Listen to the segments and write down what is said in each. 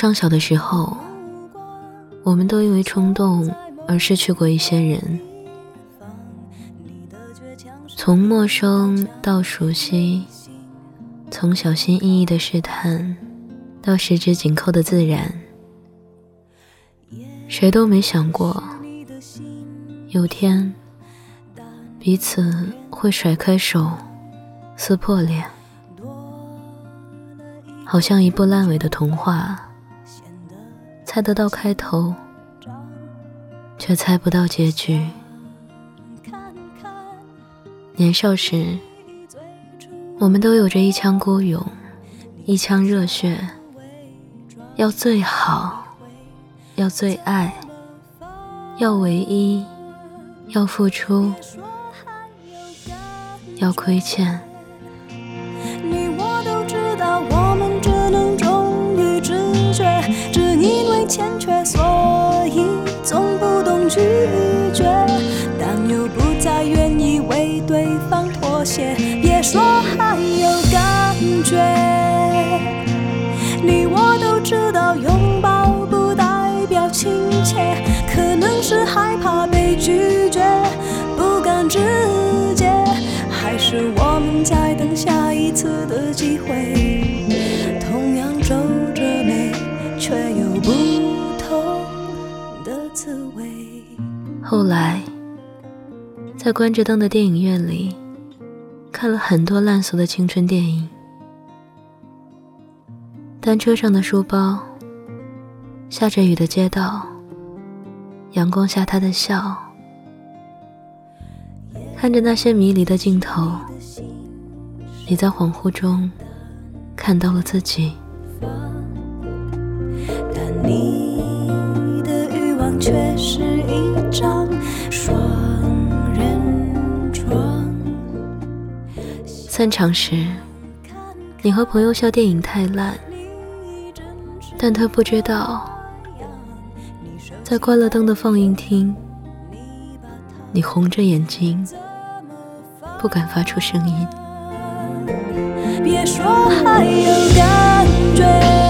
尚小的时候，我们都因为冲动而失去过一些人。从陌生到熟悉，从小心翼翼的试探到十指紧扣的自然，谁都没想过，有天彼此会甩开手，撕破脸，好像一部烂尾的童话。猜得到开头，却猜不到结局。年少时，我们都有着一腔孤勇，一腔热血，要最好，要最爱，要唯一，要付出，要亏欠。你我都知道欠缺，所以总不懂拒绝，但又不再愿意为对方妥协。别说还有感觉，你我都知道，拥抱不代表亲切，可能是害怕被后来，在关着灯的电影院里，看了很多烂俗的青春电影。单车上的书包，下着雨的街道，阳光下他的笑，看着那些迷离的镜头，你在恍惚中看到了自己。却是一张。散场时，你和朋友笑电影太烂，但他不知道，在关了灯的放映厅，你红着眼睛，不敢发出声音。别说还有感觉。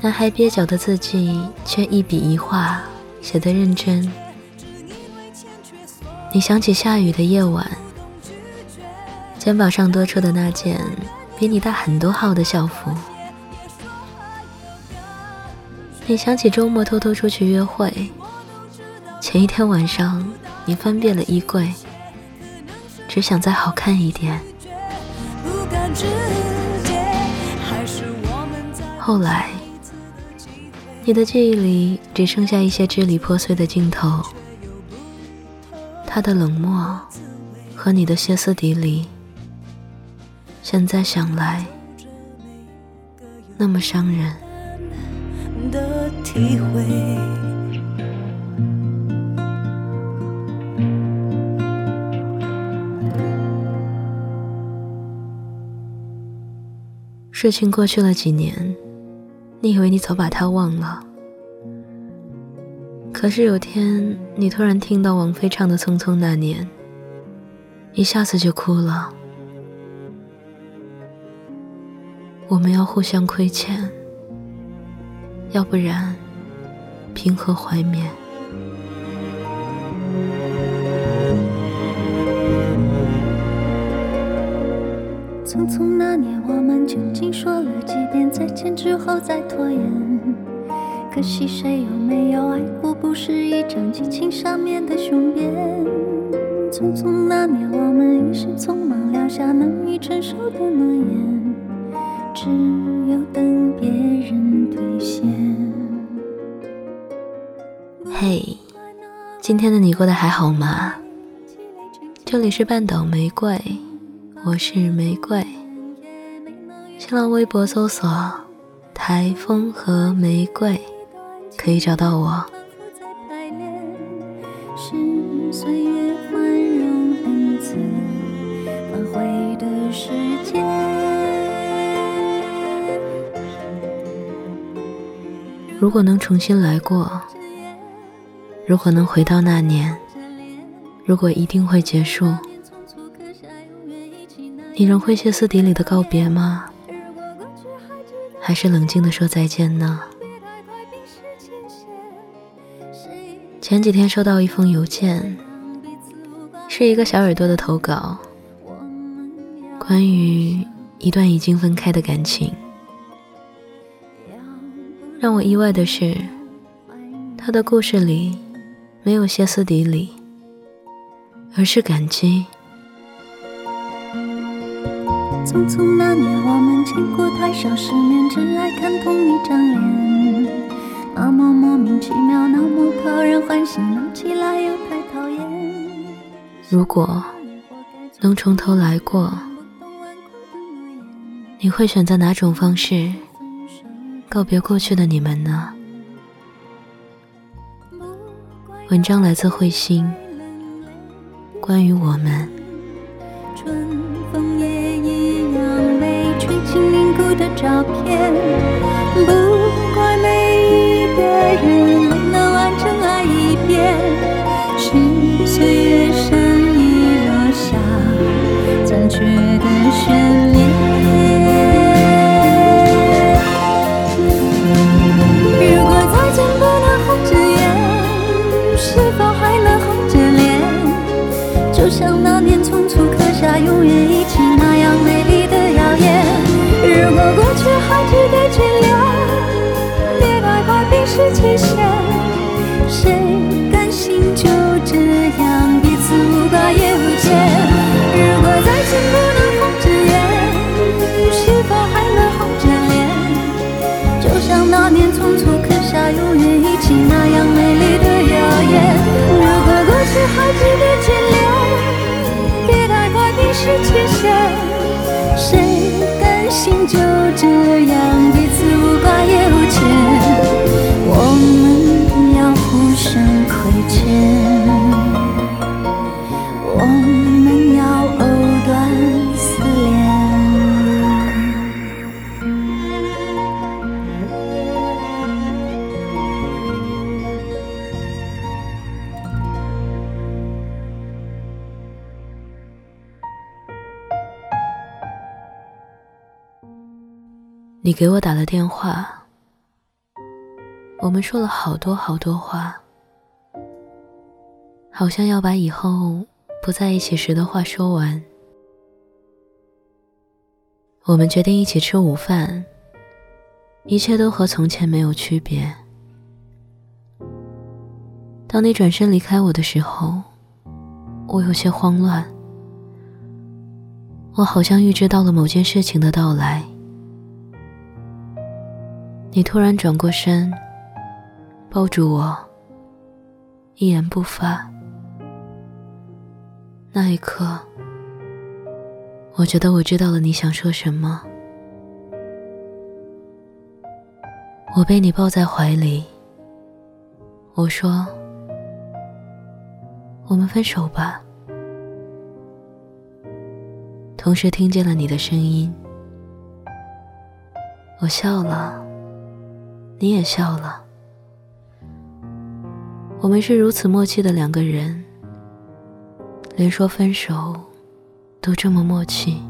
男孩蹩脚的字迹，却一笔一画写得认真。你想起下雨的夜晚，肩膀上多出的那件比你大很多号的校服。你想起周末偷偷出去约会，前一天晚上你翻遍了衣柜，只想再好看一点。后来，你的记忆里只剩下一些支离破碎的镜头，他的冷漠和你的歇斯底里，现在想来那么伤人。事情过去了几年。你以为你早把他忘了，可是有天你突然听到王菲唱的《匆匆那年》，一下子就哭了。我们要互相亏欠，要不然凭何怀缅？匆匆那年，我们究竟说了几遍再见之后再拖延？可惜谁有没有爱过，不是一张激情上面的雄辩。匆匆那年，我们一时匆忙撂下难以承受的诺言，只有等别人兑现。嘿，今天的你过得还好吗？这里是半岛玫瑰，我是玫瑰。新浪微博搜索“台风和玫瑰”，可以找到我。如果能重新来过，如果能回到那年，如果一定会结束，你仍会歇斯底里的告别吗？还是冷静的说再见呢？前几天收到一封邮件，是一个小耳朵的投稿，关于一段已经分开的感情。让我意外的是，他的故事里没有歇斯底里，而是感激。匆匆那年，我们经过太少世面，只爱看同一张脸，那么莫名其妙，那么讨人欢喜，闹起来又太讨厌。如果能从头来过，你会选择哪种方式告别过去的你们呢？文章来自慧心，关于我们。的照片。不你给我打了电话，我们说了好多好多话，好像要把以后不在一起时的话说完。我们决定一起吃午饭，一切都和从前没有区别。当你转身离开我的时候，我有些慌乱，我好像预知到了某件事情的到来。你突然转过身，抱住我，一言不发。那一刻，我觉得我知道了你想说什么。我被你抱在怀里，我说：“我们分手吧。”同时听见了你的声音，我笑了。你也笑了。我们是如此默契的两个人，连说分手都这么默契。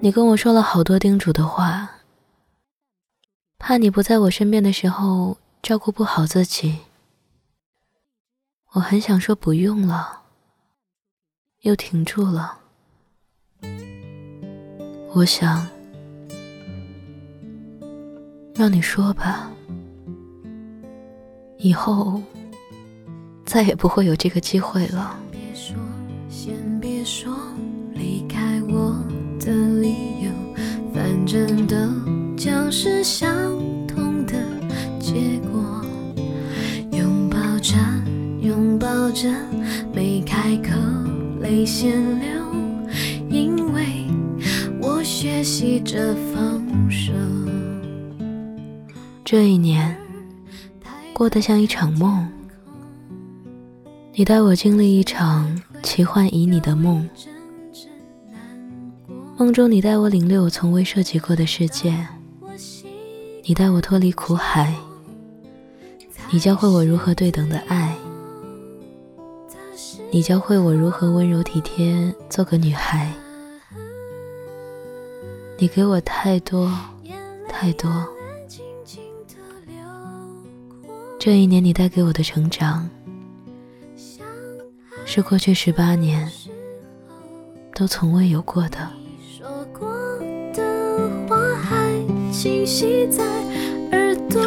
你跟我说了好多叮嘱的话，怕你不在我身边的时候照顾不好自己。我很想说不用了，又停住了。我想。让你说吧，以后再也不会有这个机会了。别说，先别说离开我的理由，反正都将是相同的结果。拥抱着，拥抱着，没开口，泪先流，因为我学习着放。这一年过得像一场梦，你带我经历一场奇幻旖旎的梦。梦中，你带我领略我从未涉及过的世界；你带我脱离苦海；你教会我如何对等的爱；你教会我如何温柔体贴，做个女孩。你给我太多，太多。这一年，你带给我的成长，是过去十八年都从未有过的。清晰在耳朵，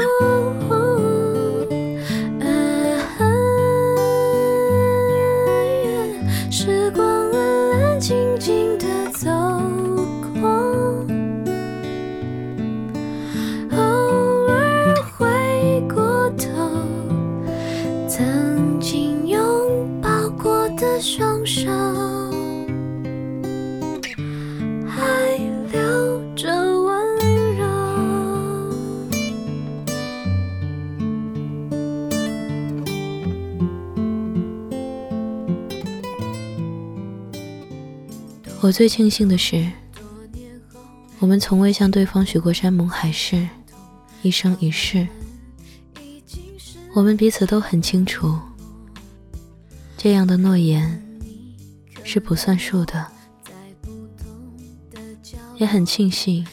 我最庆幸的是，我们从未向对方许过山盟海誓，一生一世。我们彼此都很清楚，这样的诺言是不算数的。也很庆幸，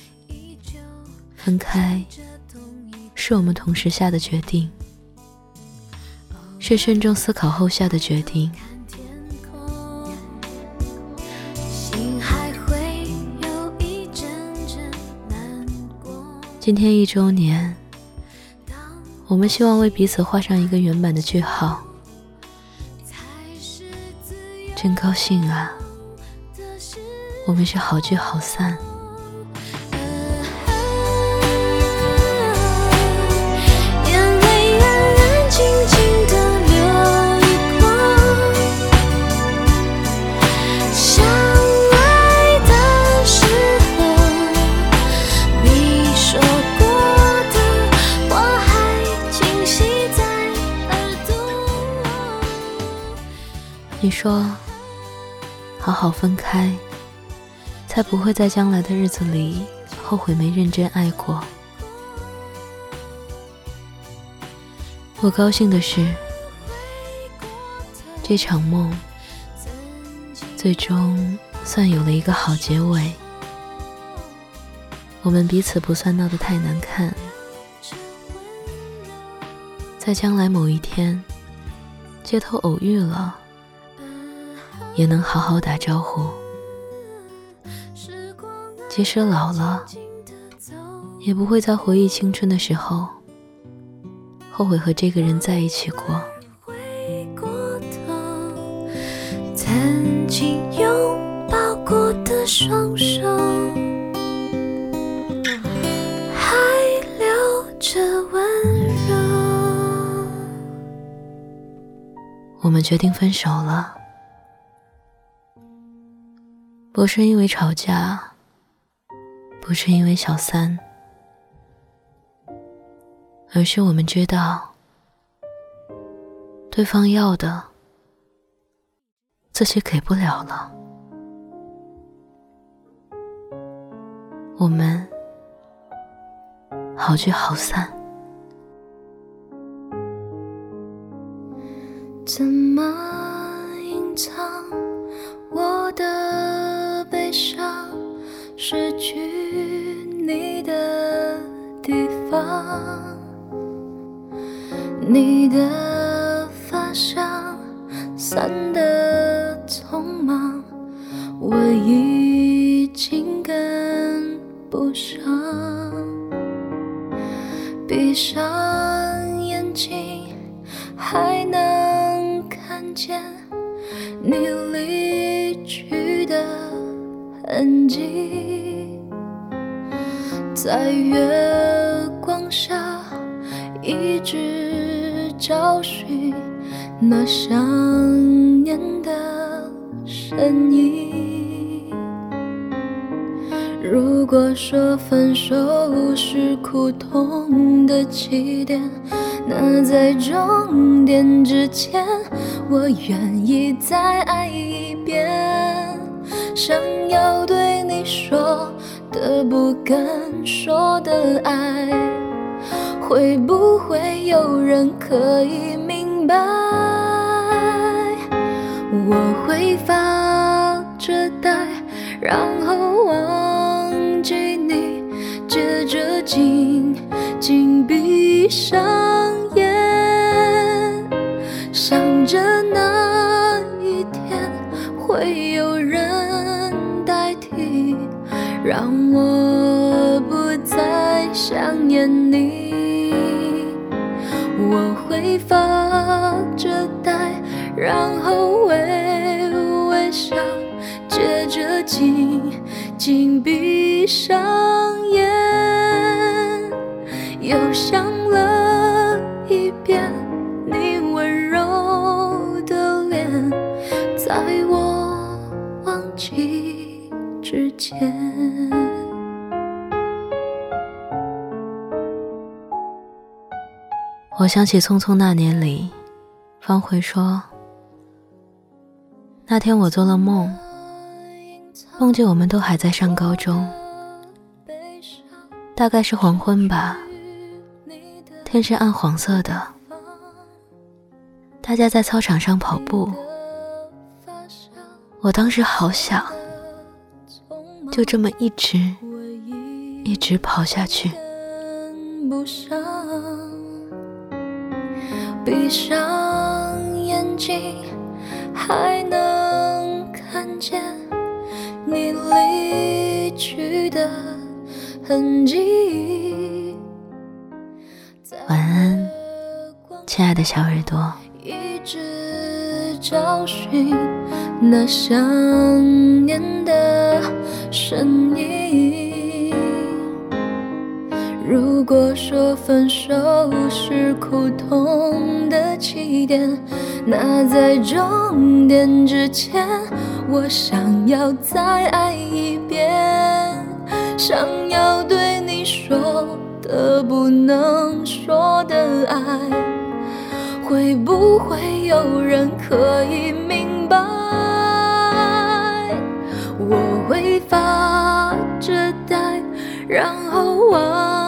分开是我们同时下的决定，是慎重思考后下的决定。今天一周年，我们希望为彼此画上一个圆满的句号。真高兴啊！我们是好聚好散。说：“好好分开，才不会在将来的日子里后悔没认真爱过。”我高兴的是，这场梦最终算有了一个好结尾。我们彼此不算闹得太难看，在将来某一天，街头偶遇了。也能好好打招呼，即使老了，也不会在回忆青春的时候后悔和这个人在一起过。曾经拥抱过的双手，还留着温柔。我们决定分手了。不是因为吵架，不是因为小三，而是我们知道，对方要的自己给不了了。我们好聚好散。失去你的地方，你的发香散得匆忙，我已经跟不上。闭上眼睛，还能看见你离去的。痕迹，在月光下一直找寻那想念的身影。如果说分手是苦痛的起点，那在终点之前，我愿意再爱一遍。想要对你说的不敢说的爱，会不会有人可以明白？我会发着呆，然后忘记你，接着紧紧闭上眼。想着那一天会让我不再想念你。我会发着呆，然后微微笑，接着紧紧闭上眼，又想了一遍你温柔的脸，在我忘记。之前，我想起《匆匆那年》里，方茴说：“那天我做了梦，梦见我们都还在上高中，大概是黄昏吧，天是暗黄色的，大家在操场上跑步，我当时好想。”就这么一直一直跑下去，闭上眼睛还能看见你离去的痕迹。晚安，亲爱的小耳朵。找寻那想念的身影。说分手是苦痛的起点，那在终点之前，我想要再爱一遍，想要对你说的不能说的爱。会不会有人可以明白？我会发着呆，然后忘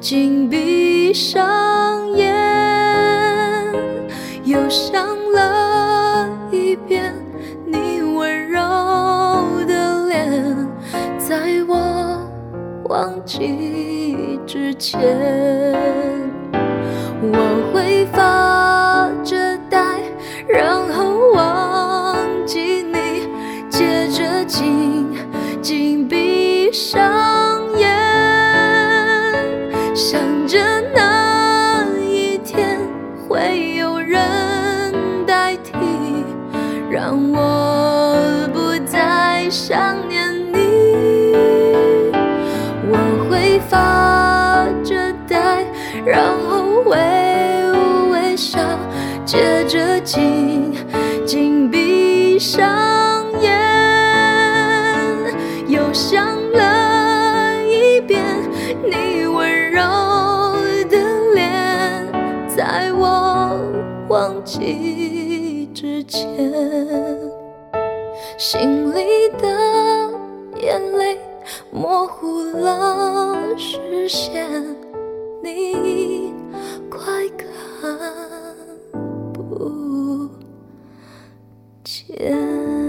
紧闭上眼，又想了一遍你温柔的脸，在我忘记之前，我会发着呆，然后忘记你，接着。紧紧闭上上眼又想了一遍，你温柔的脸，在我忘记之前，心里的眼泪模糊了视线，你快看。不见。